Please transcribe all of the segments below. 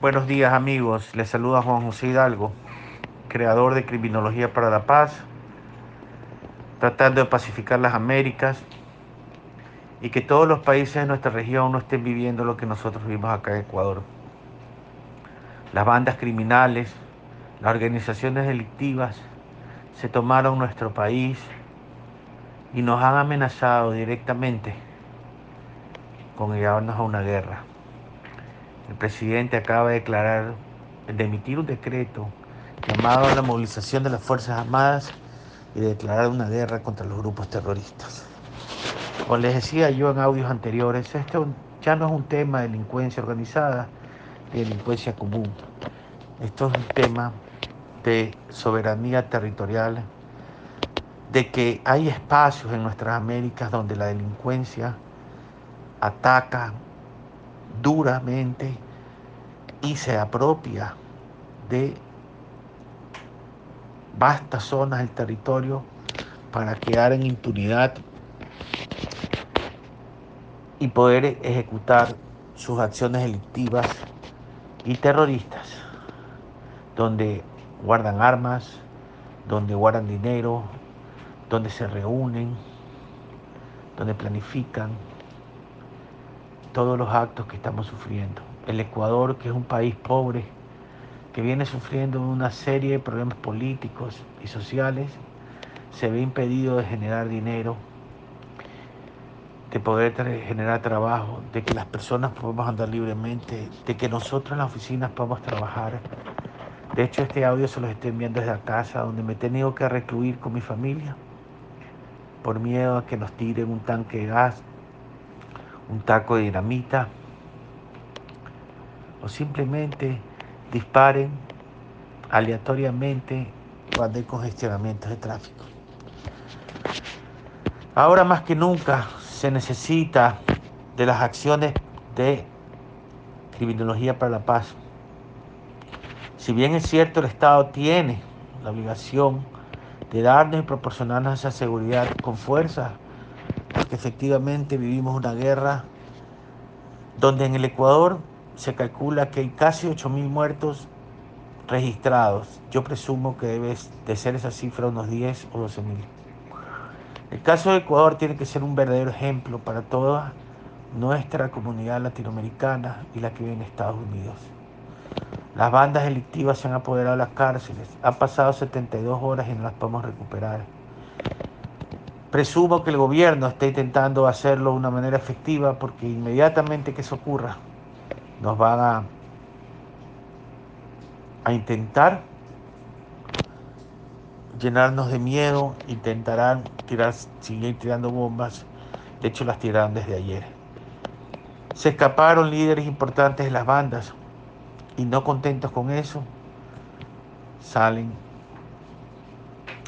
Buenos días amigos, les saluda Juan José Hidalgo, creador de Criminología para la Paz, tratando de pacificar las Américas y que todos los países de nuestra región no estén viviendo lo que nosotros vivimos acá en Ecuador. Las bandas criminales, las organizaciones delictivas se tomaron nuestro país y nos han amenazado directamente con llevarnos a una guerra. El presidente acaba de declarar, de emitir un decreto llamado a la movilización de las Fuerzas Armadas y de declarar una guerra contra los grupos terroristas. Como les decía yo en audios anteriores, esto ya no es un tema de delincuencia organizada, de delincuencia común. Esto es un tema de soberanía territorial, de que hay espacios en nuestras Américas donde la delincuencia ataca duramente y se apropia de vastas zonas del territorio para quedar en impunidad y poder ejecutar sus acciones delictivas y terroristas, donde guardan armas, donde guardan dinero, donde se reúnen, donde planifican todos los actos que estamos sufriendo. El Ecuador, que es un país pobre, que viene sufriendo una serie de problemas políticos y sociales, se ve impedido de generar dinero, de poder generar trabajo, de que las personas podamos andar libremente, de que nosotros en las oficinas podamos trabajar. De hecho, este audio se los estoy enviando desde la casa, donde me he tenido que recluir con mi familia por miedo a que nos tiren un tanque de gas, un taco de dinamita, o simplemente disparen aleatoriamente cuando hay congestionamientos de tráfico. Ahora más que nunca se necesita de las acciones de criminología para la paz. Si bien es cierto el Estado tiene la obligación de darnos y proporcionarnos esa seguridad con fuerza, porque efectivamente vivimos una guerra donde en el Ecuador se calcula que hay casi 8.000 muertos registrados. Yo presumo que debe de ser esa cifra unos 10 o 12.000. El caso de Ecuador tiene que ser un verdadero ejemplo para toda nuestra comunidad latinoamericana y la que vive en Estados Unidos. Las bandas delictivas se han apoderado de las cárceles. Han pasado 72 horas y no las podemos recuperar. Presumo que el gobierno está intentando hacerlo de una manera efectiva porque inmediatamente que eso ocurra, nos van a, intentar llenarnos de miedo, intentarán tirar, seguir tirando bombas. De hecho, las tiraron desde ayer. Se escaparon líderes importantes de las bandas y no contentos con eso, salen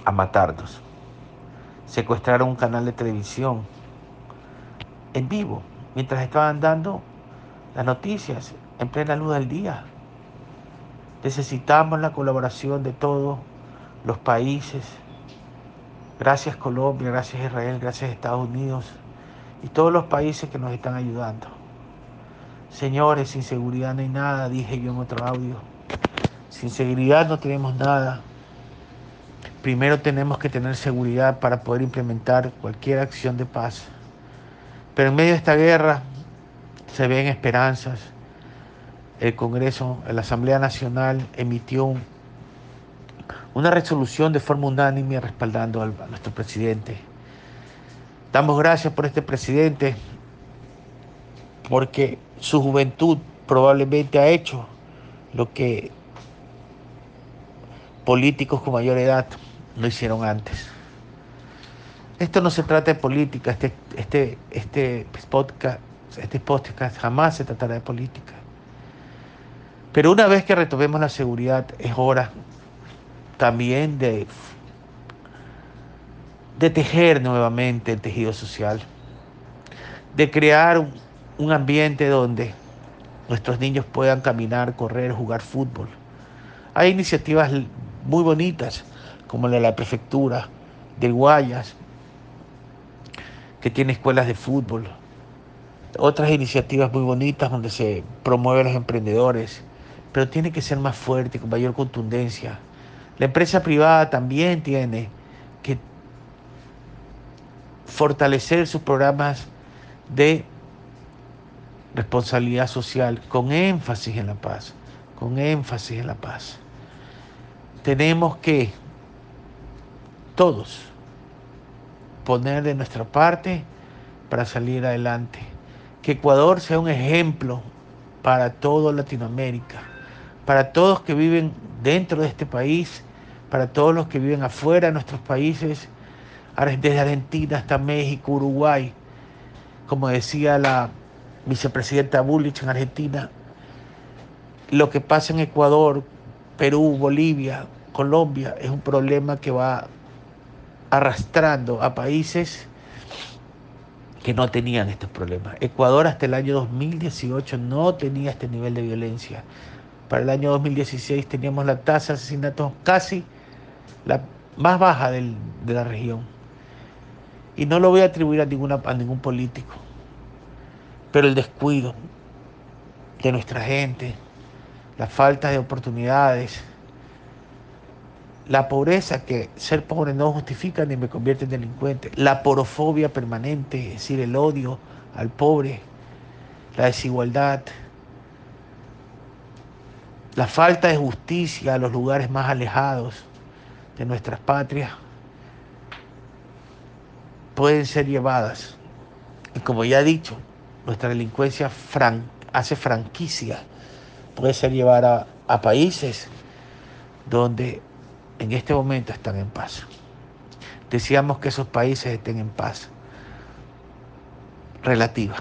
a matarnos. Secuestraron un canal de televisión en vivo mientras estaban dando las noticias en plena luz del día. Necesitamos la colaboración de todos los países. Gracias Colombia, gracias Israel, gracias Estados Unidos y todos los países que nos están ayudando. Señores, sin seguridad no hay nada, dije yo en otro audio. Sin seguridad no tenemos nada. Primero tenemos que tener seguridad para poder implementar cualquier acción de paz. Pero en medio de esta guerra se ven esperanzas. El Congreso, la Asamblea Nacional emitió una resolución de forma unánime respaldando a nuestro presidente. Damos gracias por este presidente porque su juventud probablemente ha hecho lo que políticos con mayor edad no hicieron antes. Esto no se trata de política, este, este, este podcast, este podcast jamás se tratará de política. Pero una vez que retomemos la seguridad, es hora también de, de tejer nuevamente el tejido social, de crear un, un ambiente donde nuestros niños puedan caminar, correr, jugar fútbol. Hay iniciativas muy bonitas, como la de la prefectura del Guayas, que tiene escuelas de fútbol, otras iniciativas muy bonitas donde se promueven los emprendedores, pero tiene que ser más fuerte, con mayor contundencia. La empresa privada también tiene que fortalecer sus programas de responsabilidad social con énfasis en la paz, con énfasis en la paz. Tenemos que todos poner de nuestra parte para salir adelante. Que Ecuador sea un ejemplo para toda Latinoamérica, para todos que viven dentro de este país, para todos los que viven afuera de nuestros países, desde Argentina hasta México, Uruguay. Como decía la vicepresidenta Bullich en Argentina, lo que pasa en Ecuador, Perú, Bolivia, Colombia es un problema que va arrastrando a países que no tenían estos problemas. Ecuador hasta el año 2018 no tenía este nivel de violencia. Para el año 2016 teníamos la tasa de asesinatos casi la más baja de la región. Y no lo voy a atribuir a, a ningún político. Pero el descuido de nuestra gente, la falta de oportunidades, la pobreza, que ser pobre no justifica ni me convierte en delincuente, la porofobia permanente, es decir, el odio al pobre, la desigualdad, la falta de justicia a los lugares más alejados de nuestras patrias, pueden ser llevadas. Y como ya he dicho, nuestra delincuencia hace franquicia, puede ser llevada a, a países donde en este momento están en paz. Decíamos que esos países estén en paz relativa,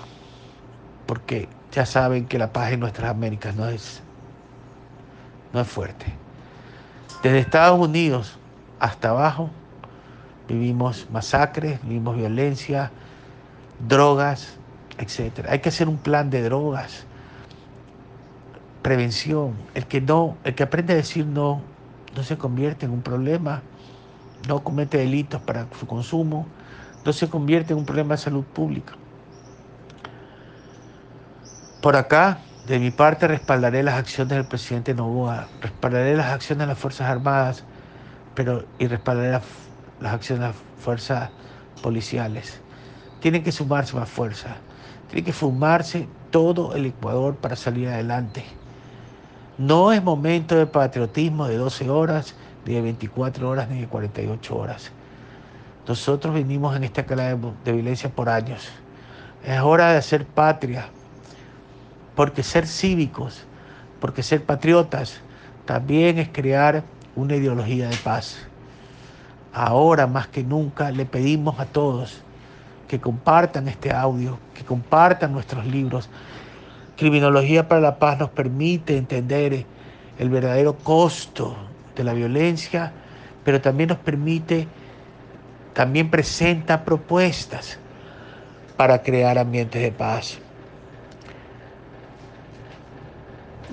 porque ya saben que la paz en nuestras Américas no es, no es fuerte. Desde Estados Unidos hasta abajo vivimos masacres, vivimos violencia, drogas, etc. Hay que hacer un plan de drogas, prevención. El que no, el que aprende a decir no no se convierte en un problema, no comete delitos para su consumo, no se convierte en un problema de salud pública. Por acá, de mi parte, respaldaré las acciones del presidente Novoa, respaldaré las acciones de las Fuerzas Armadas, pero y respaldaré las, las acciones de las fuerzas policiales. Tienen que sumarse más fuerza, tiene que fumarse todo el Ecuador para salir adelante. No es momento de patriotismo de 12 horas, ni de 24 horas, ni de 48 horas. Nosotros venimos en esta cala de, violencia por años. Es hora de hacer patria, porque ser cívicos, porque ser patriotas, también es crear una ideología de paz. Ahora más que nunca le pedimos a todos que compartan este audio, que compartan nuestros libros, Criminología para la Paz nos permite entender el verdadero costo de la violencia, pero también nos permite, también presenta propuestas para crear ambientes de paz.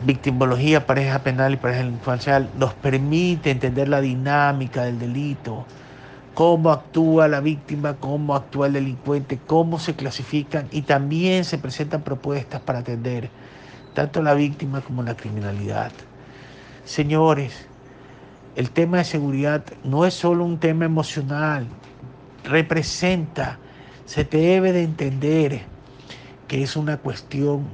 Victimología, pareja penal y pareja delincuencial nos permite entender la dinámica del delito, cómo actúa la víctima, cómo actúa el delincuente, cómo se clasifican y también se presentan propuestas para atender tanto la víctima como la criminalidad. Señores, el tema de seguridad no es solo un tema emocional, representa, se debe de entender que es una cuestión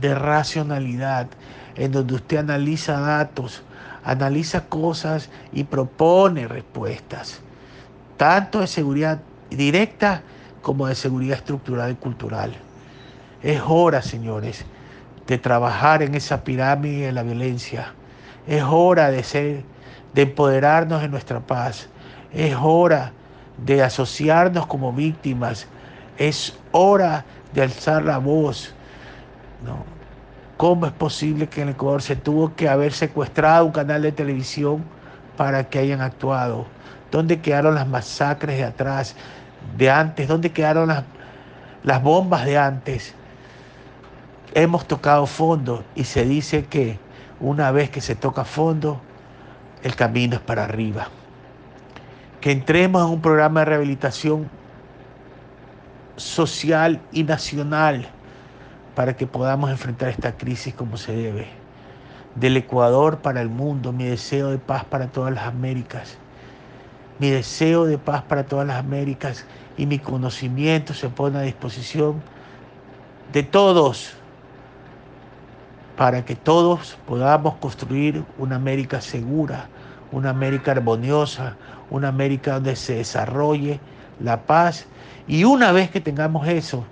de racionalidad, en donde usted analiza datos, analiza cosas y propone respuestas tanto de seguridad directa como de seguridad estructural y cultural. Es hora, señores, de trabajar en esa pirámide de la violencia. Es hora de ser, de empoderarnos en nuestra paz. Es hora de asociarnos como víctimas. Es hora de alzar la voz. ¿Cómo es posible que en Ecuador se tuvo que haber secuestrado un canal de televisión para que hayan actuado? ¿Dónde quedaron las masacres de atrás, de antes? ¿Dónde quedaron las, las bombas de antes? Hemos tocado fondo y se dice que una vez que se toca fondo, el camino es para arriba. Que entremos en un programa de rehabilitación social y nacional para que podamos enfrentar esta crisis como se debe. Del Ecuador para el mundo, mi deseo de paz para todas las Américas. Mi deseo de paz para todas las Américas y mi conocimiento se pone a disposición de todos para que todos podamos construir una América segura, una América armoniosa, una América donde se desarrolle la paz. Y una vez que tengamos eso,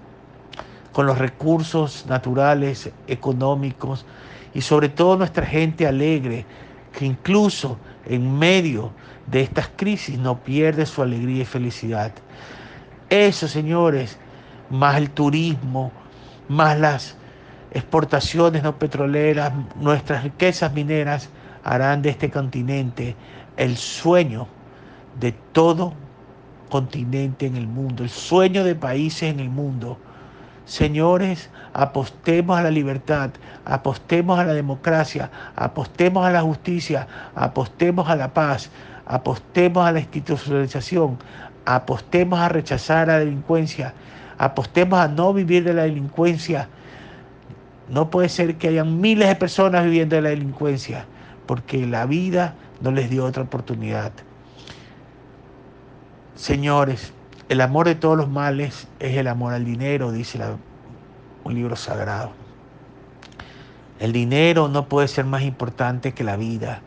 con los recursos naturales, económicos y sobre todo nuestra gente alegre, que incluso en medio de estas crisis no pierde su alegría y felicidad. Eso, señores, más el turismo, más las exportaciones no petroleras, nuestras riquezas mineras harán de este continente el sueño de todo continente en el mundo, el sueño de países en el mundo. Señores, apostemos a la libertad, apostemos a la democracia, apostemos a la justicia, apostemos a la paz, apostemos a la institucionalización, apostemos a rechazar la delincuencia, apostemos a no vivir de la delincuencia. No puede ser que hayan miles de personas viviendo de la delincuencia, porque la vida no les dio otra oportunidad. Señores, el amor de todos los males es el amor al dinero, dice un libro sagrado. El dinero no puede ser más importante que la vida,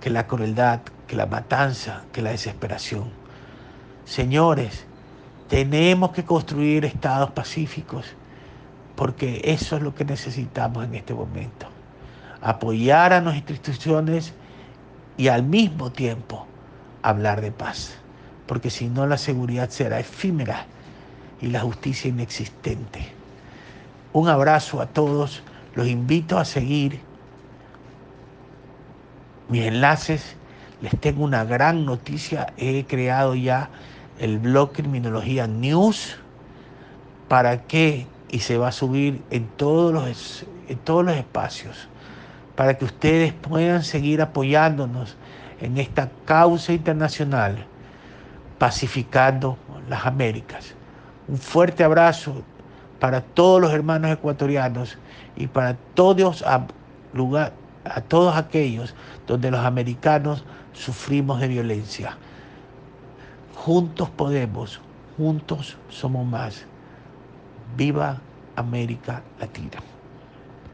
que la crueldad, que la matanza, que la desesperación. Señores, tenemos que construir estados pacíficos porque eso es lo que necesitamos en este momento. Apoyar a nuestras instituciones y al mismo tiempo hablar de paz, porque si no la seguridad será efímera y la justicia inexistente. Un abrazo a todos, los invito a seguir mis enlaces, les tengo una gran noticia, he creado ya el blog Criminología News para que, y se va a subir en todos los, en todos los espacios, para que ustedes puedan seguir apoyándonos en esta causa internacional, pacificando las Américas. Un fuerte abrazo para todos los hermanos ecuatorianos y para todos, a, todos aquellos donde los americanos sufrimos de violencia. Juntos podemos, juntos somos más. Viva América Latina.